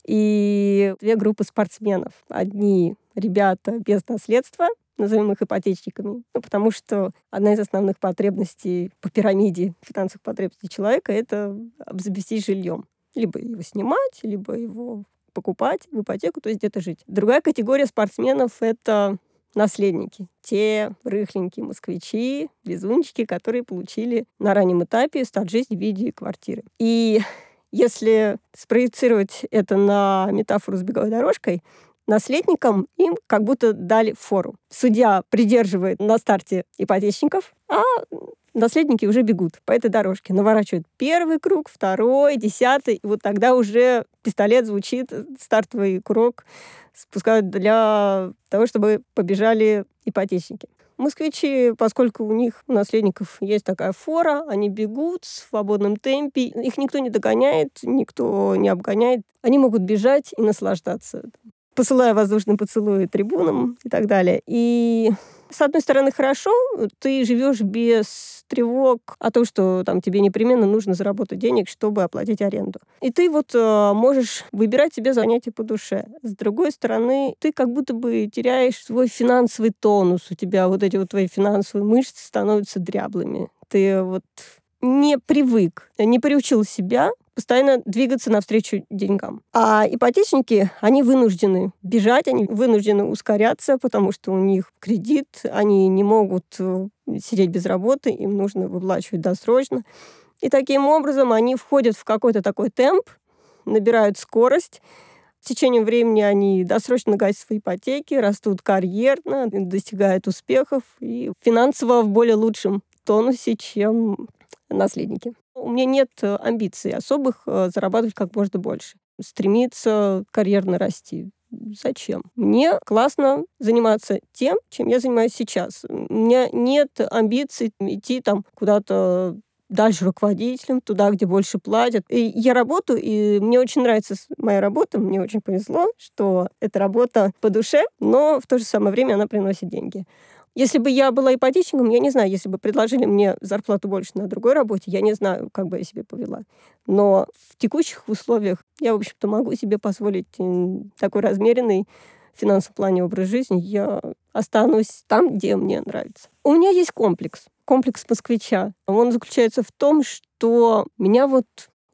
И две группы спортсменов. Одни ребята без наследства, назовем их ипотечниками, ну, потому что одна из основных потребностей по пирамиде финансовых потребностей человека — это обзавестись жильем. Либо его снимать, либо его покупать в ипотеку, то есть где-то жить. Другая категория спортсменов — это наследники. Те рыхленькие москвичи, везунчики, которые получили на раннем этапе старт жизни в виде квартиры. И если спроецировать это на метафору с беговой дорожкой, наследникам им как будто дали фору. Судья придерживает на старте ипотечников, а наследники уже бегут по этой дорожке, наворачивают первый круг, второй, десятый, и вот тогда уже пистолет звучит, стартовый курок спускают для того, чтобы побежали ипотечники. Москвичи, поскольку у них, у наследников, есть такая фора, они бегут в свободном темпе, их никто не догоняет, никто не обгоняет. Они могут бежать и наслаждаться посылая воздушные поцелуи трибунам и так далее. И с одной стороны, хорошо, ты живешь без тревог о том, что там тебе непременно нужно заработать денег, чтобы оплатить аренду. И ты вот э, можешь выбирать себе занятия по душе. С другой стороны, ты как будто бы теряешь свой финансовый тонус. У тебя вот эти вот твои финансовые мышцы становятся дряблыми. Ты вот не привык, не приучил себя постоянно двигаться навстречу деньгам. А ипотечники, они вынуждены бежать, они вынуждены ускоряться, потому что у них кредит, они не могут э, сидеть без работы, им нужно выплачивать досрочно. И таким образом они входят в какой-то такой темп, набирают скорость, с течением времени они досрочно гасят свои ипотеки, растут карьерно, достигают успехов и финансово в более лучшем тонусе, чем наследники. У меня нет э, амбиций особых э, зарабатывать как можно больше, стремиться карьерно расти. Зачем? Мне классно заниматься тем, чем я занимаюсь сейчас. У меня нет амбиций идти там куда-то дальше руководителем, туда, где больше платят. И я работаю, и мне очень нравится моя работа, мне очень повезло, что эта работа по душе, но в то же самое время она приносит деньги. Если бы я была ипотечником, я не знаю, если бы предложили мне зарплату больше на другой работе, я не знаю, как бы я себя повела. Но в текущих условиях я, в общем-то, могу себе позволить такой размеренный в финансовом плане образ жизни. Я останусь там, где мне нравится. У меня есть комплекс. Комплекс москвича. Он заключается в том, что меня вот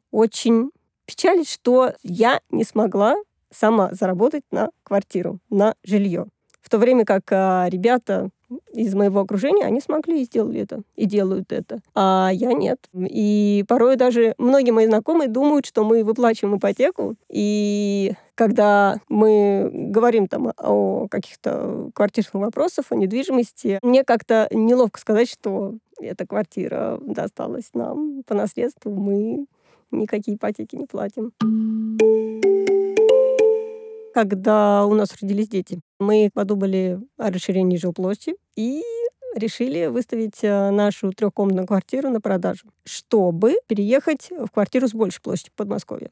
очень печалит, что я не смогла сама заработать на квартиру, на жилье. В то время как а, ребята из моего окружения, они смогли и сделали это, и делают это. А я нет. И порой даже многие мои знакомые думают, что мы выплачиваем ипотеку, и когда мы говорим там о каких-то квартирных вопросах, о недвижимости, мне как-то неловко сказать, что эта квартира досталась нам по наследству, мы никакие ипотеки не платим когда у нас родились дети. Мы подумали о расширении жилплощади и решили выставить э, нашу трехкомнатную квартиру на продажу, чтобы переехать в квартиру с большей площадью в Подмосковье.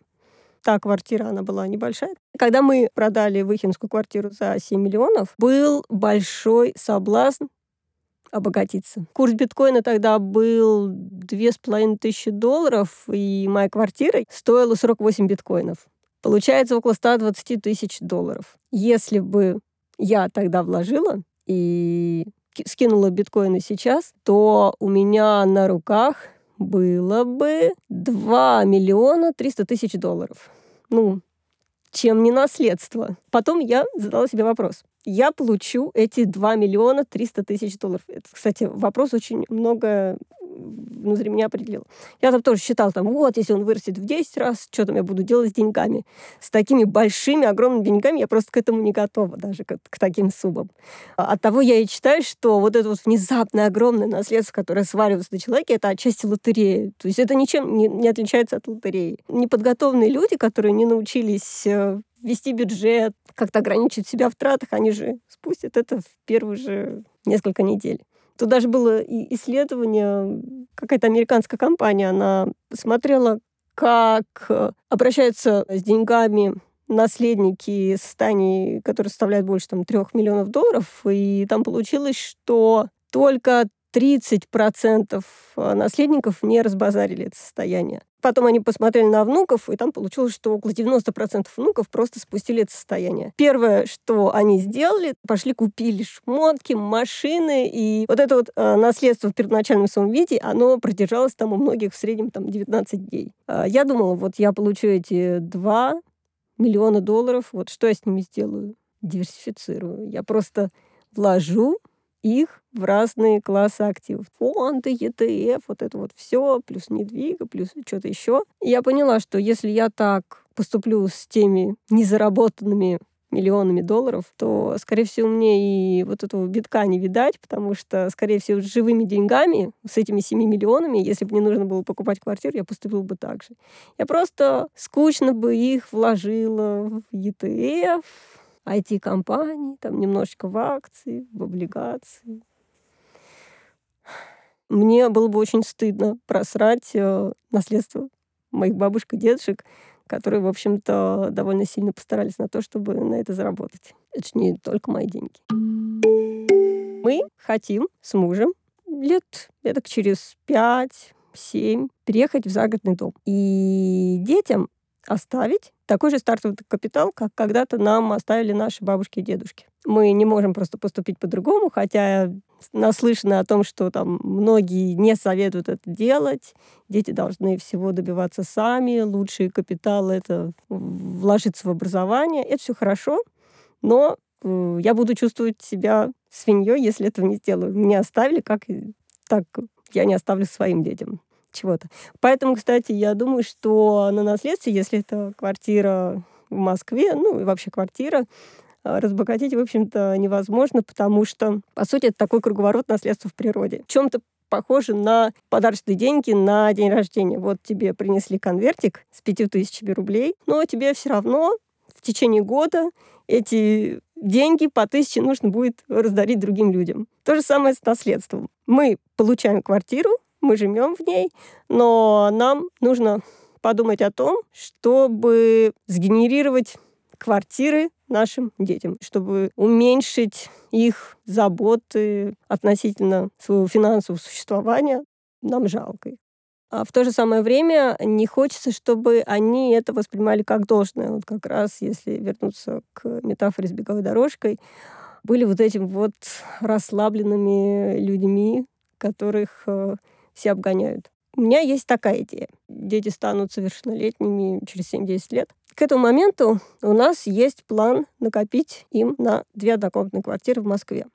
Та квартира, она была небольшая. Когда мы продали Выхинскую квартиру за 7 миллионов, был большой соблазн обогатиться. Курс биткоина тогда был две с половиной тысячи долларов, и моя квартира стоила 48 биткоинов. Получается около 120 тысяч долларов. Если бы я тогда вложила и скинула биткоины сейчас, то у меня на руках было бы 2 миллиона 300 тысяч долларов. Ну, чем не наследство. Потом я задала себе вопрос. Я получу эти 2 миллиона 300 тысяч долларов. Это, кстати, вопрос очень много внутри меня определил. Я там тоже считал, там, вот, если он вырастет в 10 раз, что там я буду делать с деньгами? С такими большими, огромными деньгами я просто к этому не готова, даже к, к таким суммам. А от того я и считаю, что вот это вот внезапное огромное наследство, которое сваливается на человеке, это отчасти лотерея. То есть это ничем не, не отличается от лотереи. Неподготовленные люди, которые не научились э, вести бюджет, как-то ограничить себя в тратах, они же спустят это в первые же несколько недель. Тут даже было исследование, какая-то американская компания, она смотрела, как э, обращаются с деньгами наследники состояний, которые составляют больше там, 3 миллионов долларов, и там получилось, что только 30% э, наследников не разбазарили это состояние. Потом они посмотрели на внуков, и там получилось, что около 90% внуков просто спустили это состояние. Первое, что они сделали, пошли купили шмотки, машины, и вот это вот э, наследство в первоначальном своем виде, оно продержалось там у многих в среднем там 19 дней. Э, я думала, вот я получу эти 2 миллиона долларов, вот что я с ними сделаю? Диверсифицирую. Я просто вложу их в разные классы активов. Фонды, ETF, вот это вот все, плюс недвига, плюс что-то еще. Я поняла, что если я так поступлю с теми незаработанными миллионами долларов, то, скорее всего, мне и вот этого битка не видать, потому что, скорее всего, с живыми деньгами, с этими 7 миллионами, если бы мне нужно было покупать квартиру, я поступила бы так же. Я просто скучно бы их вложила в ETF, IT-компаний, там немножечко в акции, в облигации. Мне было бы очень стыдно просрать э, наследство моих бабушек и дедушек, которые, в общем-то, довольно сильно постарались на то, чтобы на это заработать. Это же не только мои деньги. Мы хотим с мужем лет это через 5-7 переехать в загородный дом. И детям оставить такой же стартовый капитал, как когда-то нам оставили наши бабушки и дедушки. Мы не можем просто поступить по-другому, хотя наслышаны о том, что там многие не советуют это делать. Дети должны всего добиваться сами. Лучший капитал — это вложиться в образование. Это все хорошо, но э, я буду чувствовать себя свиньей, если этого не сделаю. Меня оставили, как так я не оставлю своим детям чего-то. Поэтому, кстати, я думаю, что на наследстве, если это квартира в Москве, ну и вообще квартира, а, разбогатеть, в общем-то, невозможно, потому что, по сути, это такой круговорот наследства в природе. В чем-то похоже на подарочные деньги на день рождения. Вот тебе принесли конвертик с пятью тысячами рублей, но тебе все равно в течение года эти деньги по тысяче нужно будет раздарить другим людям. То же самое с наследством. Мы получаем квартиру, мы живем в ней, но нам нужно подумать о том, чтобы сгенерировать квартиры нашим детям, чтобы уменьшить их заботы относительно своего финансового существования. Нам жалко. А в то же самое время не хочется, чтобы они это воспринимали как должное. Вот как раз, если вернуться к метафоре с беговой дорожкой, были вот этим вот расслабленными людьми, которых э, все обгоняют. У меня есть такая идея. Дети станут совершеннолетними через 7-10 лет. К этому моменту у нас есть план накопить им на две однокомнатные квартиры в Москве.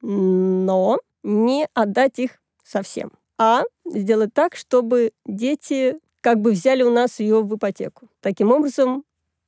Но не отдать их совсем, а сделать так, чтобы дети как бы взяли у нас ее в ипотеку. Таким образом,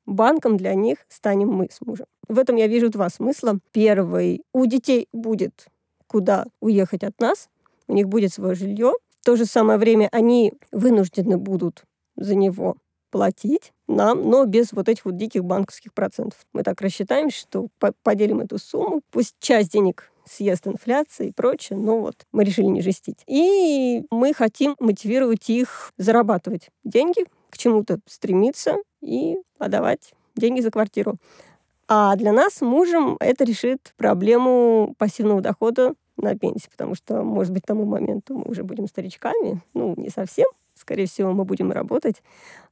банком для них станем мы с мужем. В этом я вижу два смысла. Первый, у детей будет куда уехать от нас, у них будет свое жилье, то же самое время они вынуждены будут за него платить нам, но без вот этих вот диких банковских процентов. Мы так рассчитаем, что поделим эту сумму, пусть часть денег съест инфляция и прочее, но вот мы решили не жестить. И мы хотим мотивировать их зарабатывать деньги, к чему-то стремиться и отдавать деньги за квартиру. А для нас мужем это решит проблему пассивного дохода на пенсии, потому что, может быть, к тому моменту мы уже будем старичками, ну, не совсем, скорее всего, мы будем работать,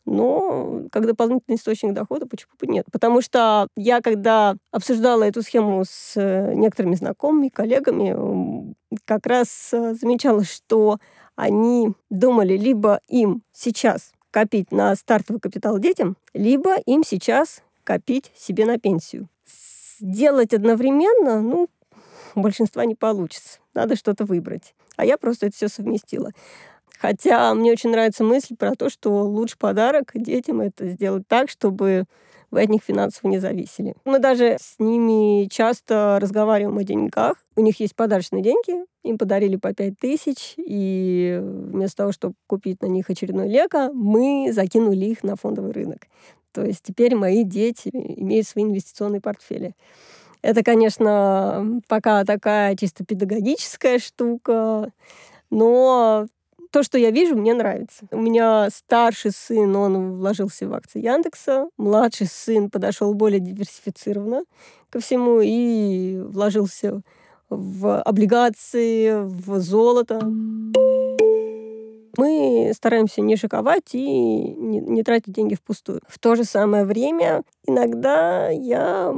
но как дополнительный источник дохода, почему бы нет? Потому что я, когда обсуждала эту схему с э, некоторыми знакомыми, коллегами, как раз э, замечала, что они думали, либо им сейчас копить на стартовый капитал детям, либо им сейчас копить себе на пенсию. Делать одновременно, ну, у большинства не получится. Надо что-то выбрать. А я просто это все совместила. Хотя мне очень нравится мысль про то, что лучший подарок детям это сделать так, чтобы вы от них финансово не зависели. Мы даже с ними часто разговариваем о деньгах. У них есть подарочные деньги, им подарили по 5 тысяч, и вместо того, чтобы купить на них очередной лего, мы закинули их на фондовый рынок. То есть теперь мои дети имеют свои инвестиционные портфели. Это, конечно, пока такая чисто педагогическая штука, но то, что я вижу, мне нравится. У меня старший сын, он вложился в акции Яндекса, младший сын подошел более диверсифицированно ко всему и вложился в облигации, в золото. Мы стараемся не шиковать и не, не тратить деньги впустую. В то же самое время иногда я,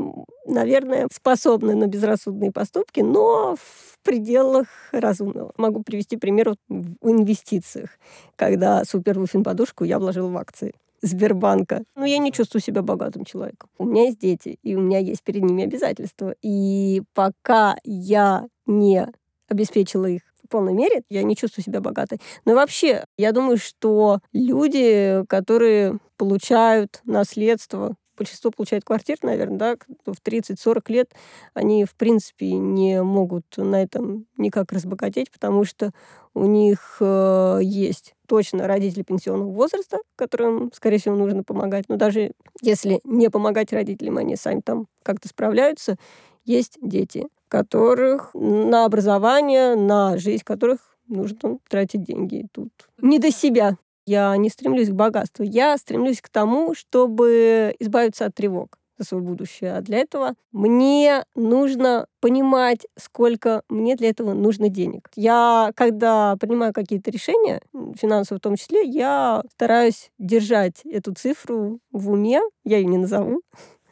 наверное, способна на безрассудные поступки, но в пределах разумного. Могу привести пример в инвестициях, когда суперлуфин подушку я вложила в акции. Сбербанка. Но я не чувствую себя богатым человеком. У меня есть дети, и у меня есть перед ними обязательства. И пока я не обеспечила их в полной мере, я не чувствую себя богатой. Но вообще, я думаю, что люди, которые получают наследство большинство получает квартир, наверное, да, в 30-40 лет они, в принципе, не могут на этом никак разбогатеть, потому что у них э, есть точно родители пенсионного возраста, которым, скорее всего, нужно помогать. Но даже если не помогать родителям, они сами там как-то справляются, есть дети, которых на образование, на жизнь которых нужно тратить деньги. Тут не до себя. Я не стремлюсь к богатству. Я стремлюсь к тому, чтобы избавиться от тревог за свое будущее. А для этого мне нужно понимать, сколько мне для этого нужно денег. Я, когда принимаю какие-то решения, финансовые в том числе, я стараюсь держать эту цифру в уме. Я ее не назову,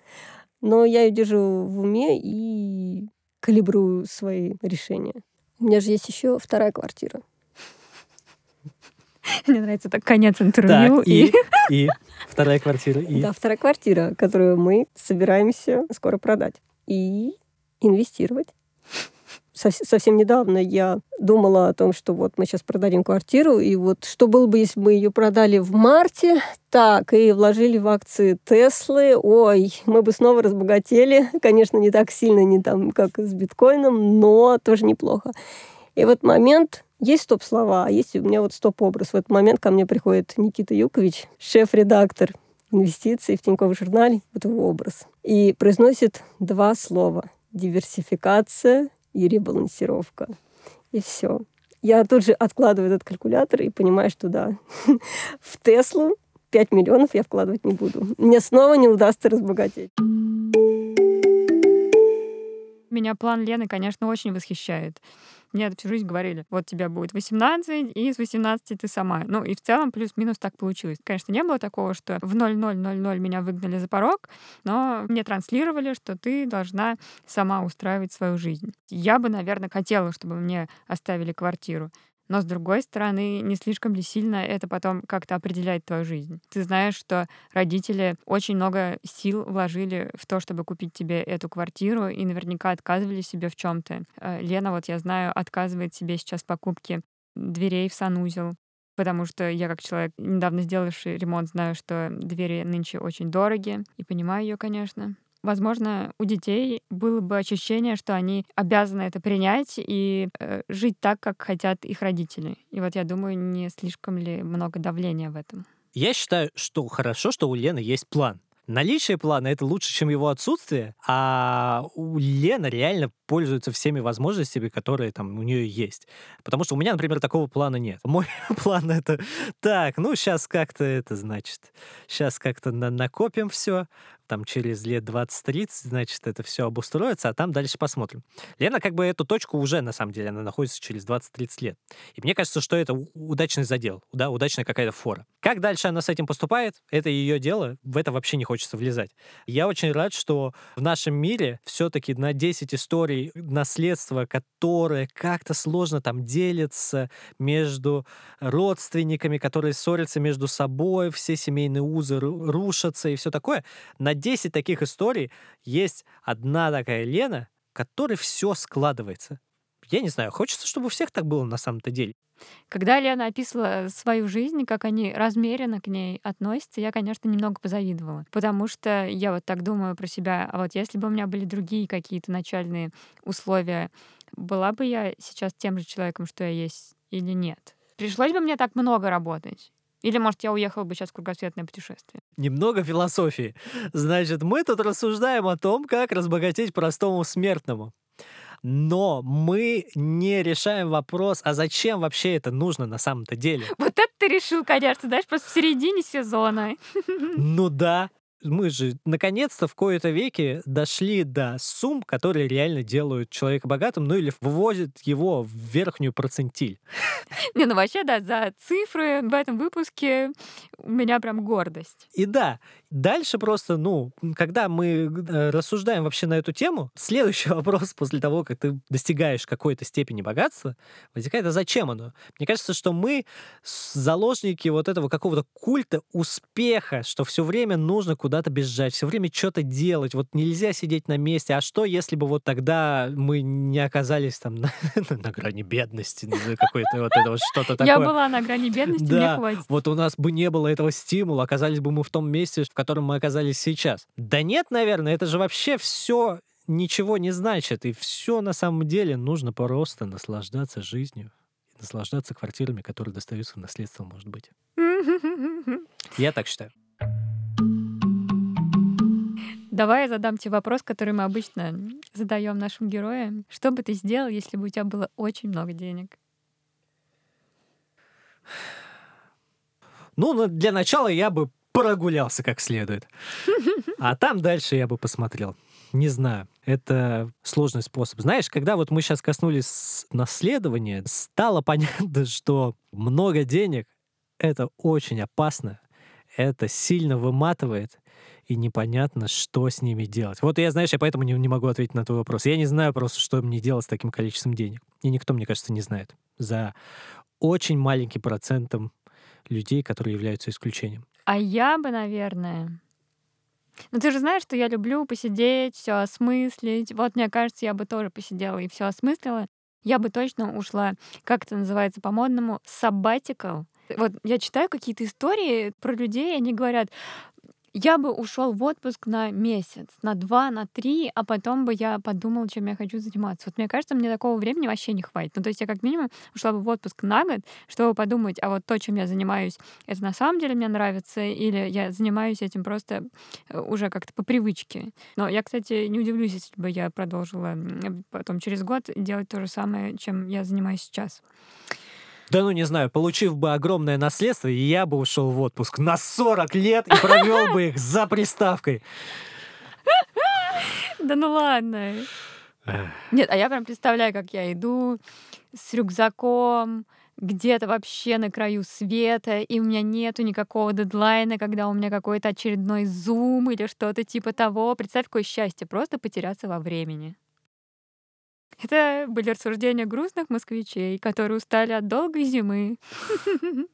но я ее держу в уме и калибрую свои решения. У меня же есть еще вторая квартира. Мне нравится так конец интервью. Так, и, и вторая квартира. И... Да, вторая квартира, которую мы собираемся скоро продать. И инвестировать. Совсем недавно я думала о том, что вот мы сейчас продадим квартиру, и вот что было бы, если бы мы ее продали в марте, так, и вложили в акции Теслы, ой, мы бы снова разбогатели. Конечно, не так сильно, не там, как с биткоином, но тоже неплохо. И вот момент есть стоп-слова, а есть у меня вот стоп-образ. В этот момент ко мне приходит Никита Юкович, шеф-редактор инвестиций в Тиньковом журнале, вот его образ, и произносит два слова. Диверсификация и ребалансировка. И все. Я тут же откладываю этот калькулятор и понимаю, что да, в Теслу 5 миллионов я вкладывать не буду. Мне снова не удастся разбогатеть. Меня план Лены, конечно, очень восхищает. Мне всю жизнь говорили, вот тебе будет 18, и с 18 ты сама. Ну и в целом плюс-минус так получилось. Конечно, не было такого, что в 0000 меня выгнали за порог, но мне транслировали, что ты должна сама устраивать свою жизнь. Я бы, наверное, хотела, чтобы мне оставили квартиру. Но, с другой стороны, не слишком ли сильно это потом как-то определяет твою жизнь? Ты знаешь, что родители очень много сил вложили в то, чтобы купить тебе эту квартиру, и наверняка отказывали себе в чем то э, Лена, вот я знаю, отказывает себе сейчас в покупке дверей в санузел, потому что я как человек, недавно сделавший ремонт, знаю, что двери нынче очень дороги, и понимаю ее, конечно возможно, у детей было бы ощущение, что они обязаны это принять и э, жить так, как хотят их родители. И вот я думаю, не слишком ли много давления в этом. Я считаю, что хорошо, что у Лены есть план. Наличие плана — это лучше, чем его отсутствие, а у Лены реально пользуется всеми возможностями, которые там у нее есть. Потому что у меня, например, такого плана нет. Мой план — это так, ну, сейчас как-то это, значит, сейчас как-то на накопим все, там через лет 20-30, значит, это все обустроится, а там дальше посмотрим. Лена как бы эту точку уже, на самом деле, она находится через 20-30 лет. И мне кажется, что это удачный задел, да, удачная какая-то фора. Как дальше она с этим поступает, это ее дело, в это вообще не хочется влезать. Я очень рад, что в нашем мире все-таки на 10 историй наследства, которое как-то сложно там делится между родственниками, которые ссорятся между собой, все семейные узы рушатся и все такое, на 10 таких историй есть одна такая Лена, который все складывается. Я не знаю, хочется, чтобы у всех так было на самом-то деле. Когда Лена описывала свою жизнь, как они размеренно к ней относятся, я, конечно, немного позавидовала. Потому что я вот так думаю про себя, а вот если бы у меня были другие какие-то начальные условия, была бы я сейчас тем же человеком, что я есть, или нет? Пришлось бы мне так много работать? Или, может, я уехала бы сейчас в кругосветное путешествие? Немного философии. Значит, мы тут рассуждаем о том, как разбогатеть простому смертному. Но мы не решаем вопрос, а зачем вообще это нужно на самом-то деле? Вот это ты решил, конечно, знаешь, просто в середине сезона. Ну да, мы же наконец-то в кои-то веке дошли до сумм, которые реально делают человека богатым, ну или вывозят его в верхнюю процентиль. Не, ну вообще, да, за цифры в этом выпуске у меня прям гордость. И да, дальше просто, ну, когда мы э, рассуждаем вообще на эту тему, следующий вопрос после того, как ты достигаешь какой-то степени богатства, возникает, а зачем оно? Мне кажется, что мы заложники вот этого какого-то культа успеха, что все время нужно куда куда-то бежать, все время что-то делать. Вот нельзя сидеть на месте. А что, если бы вот тогда мы не оказались там на, на грани бедности, какой-то вот это вот что-то такое. Я была на грани бедности, да, мне хватит. Вот у нас бы не было этого стимула, оказались бы мы в том месте, в котором мы оказались сейчас. Да нет, наверное, это же вообще все ничего не значит. И все на самом деле нужно просто наслаждаться жизнью. Наслаждаться квартирами, которые достаются в наследство, может быть. Я так считаю. Давай я задам тебе вопрос, который мы обычно задаем нашим героям. Что бы ты сделал, если бы у тебя было очень много денег? Ну, для начала я бы прогулялся как следует. А там дальше я бы посмотрел. Не знаю. Это сложный способ. Знаешь, когда вот мы сейчас коснулись наследования, стало понятно, что много денег — это очень опасно, это сильно выматывает, и непонятно, что с ними делать. Вот я, знаешь, я поэтому не, не могу ответить на твой вопрос. Я не знаю просто, что мне делать с таким количеством денег. И никто, мне кажется, не знает. За очень маленьким процентом людей, которые являются исключением. А я бы, наверное... Ну, ты же знаешь, что я люблю посидеть, все осмыслить. Вот, мне кажется, я бы тоже посидела и все осмыслила. Я бы точно ушла, как это называется по-модному, sabbatical. Вот я читаю какие-то истории про людей, они говорят, я бы ушел в отпуск на месяц, на два, на три, а потом бы я подумал, чем я хочу заниматься. Вот мне кажется, мне такого времени вообще не хватит. Ну, то есть я как минимум ушла бы в отпуск на год, чтобы подумать, а вот то, чем я занимаюсь, это на самом деле мне нравится, или я занимаюсь этим просто э, уже как-то по привычке. Но я, кстати, не удивлюсь, если бы я продолжила потом через год делать то же самое, чем я занимаюсь сейчас. Да ну не знаю, получив бы огромное наследство, я бы ушел в отпуск на 40 лет и провел бы их за приставкой. Да ну ладно. Нет, а я прям представляю, как я иду с рюкзаком, где-то вообще на краю света, и у меня нету никакого дедлайна, когда у меня какой-то очередной зум или что-то типа того. Представь, какое счастье, просто потеряться во времени. Это были рассуждения грустных москвичей, которые устали от долгой зимы.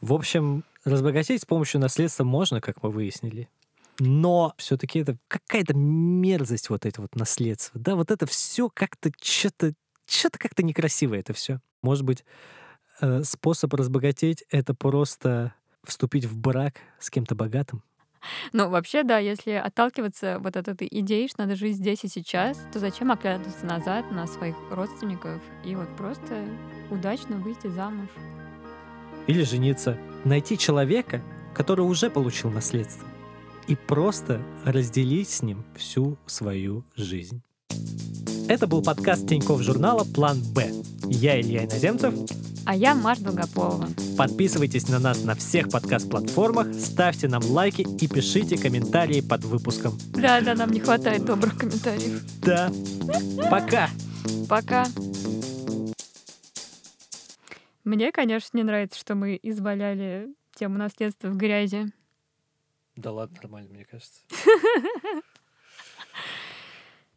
В общем, разбогатеть с помощью наследства можно, как мы выяснили. Но все-таки это какая-то мерзость вот это вот наследство. Да, вот это все как-то что-то что-то как-то некрасиво это все. Может быть, э, способ разбогатеть это просто вступить в брак с кем-то богатым? Ну, вообще, да, если отталкиваться вот от этой идеи, что надо жить здесь и сейчас, то зачем оглядываться назад на своих родственников и вот просто удачно выйти замуж? Или жениться. Найти человека, который уже получил наследство, и просто разделить с ним всю свою жизнь. Это был подкаст Тинькофф журнала «План Б». Я Илья Иноземцев. А я Маша Долгополова. Подписывайтесь на нас на всех подкаст-платформах, ставьте нам лайки и пишите комментарии под выпуском. Да, да, нам не хватает добрых комментариев. Да. Пока. Пока. Мне, конечно, не нравится, что мы изваляли тему наследства в грязи. Да ладно, нормально, мне кажется.